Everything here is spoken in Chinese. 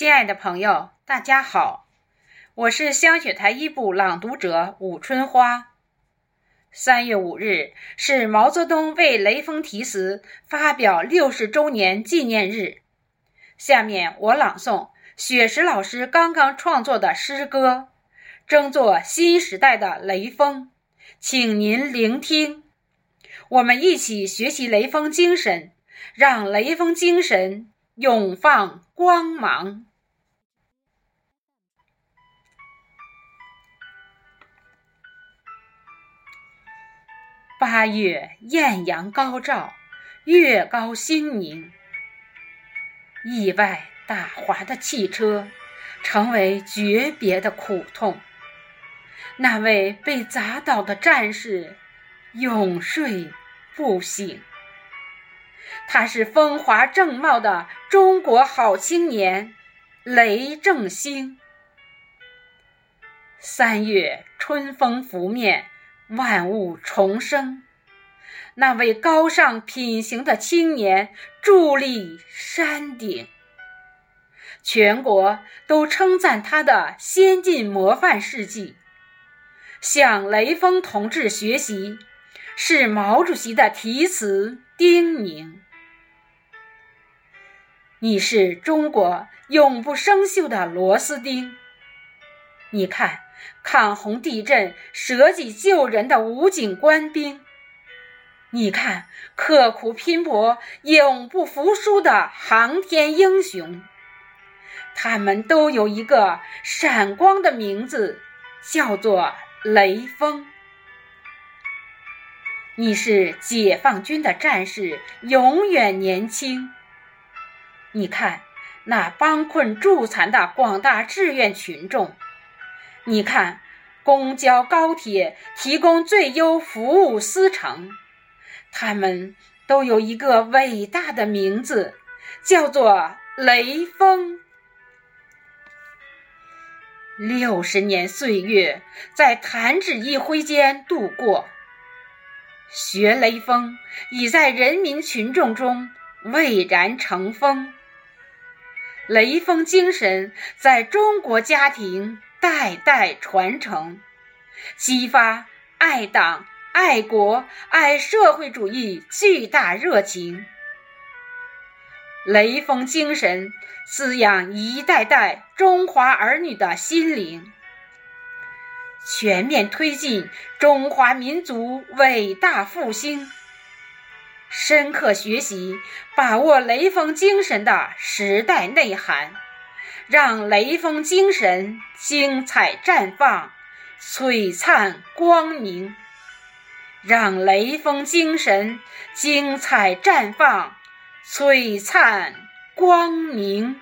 亲爱的朋友，大家好，我是香雪台一部朗读者武春花。三月五日是毛泽东为雷锋题词发表六十周年纪念日。下面我朗诵雪石老师刚刚创作的诗歌，争做新时代的雷锋，请您聆听。我们一起学习雷锋精神，让雷锋精神永放光芒。八月艳阳高照，月高星明。意外打滑的汽车，成为诀别的苦痛。那位被砸倒的战士，永睡不醒。他是风华正茂的中国好青年，雷正兴。三月春风拂面。万物重生，那位高尚品行的青年伫立山顶，全国都称赞他的先进模范事迹。向雷锋同志学习，是毛主席的题词叮咛。你是中国永不生锈的螺丝钉。你看。抗洪地震舍己救人的武警官兵，你看刻苦拼搏、永不服输的航天英雄，他们都有一个闪光的名字，叫做雷锋。你是解放军的战士，永远年轻。你看那帮困助残的广大志愿群众。你看，公交、高铁提供最优服务司乘，他们都有一个伟大的名字，叫做雷锋。六十年岁月在弹指一挥间度过，学雷锋已在人民群众中蔚然成风，雷锋精神在中国家庭。代代传承，激发爱党、爱国、爱社会主义巨大热情。雷锋精神滋养一代代中华儿女的心灵，全面推进中华民族伟大复兴。深刻学习，把握雷锋精神的时代内涵。让雷锋精神精彩绽放，璀璨光明；让雷锋精神精彩绽放，璀璨光明。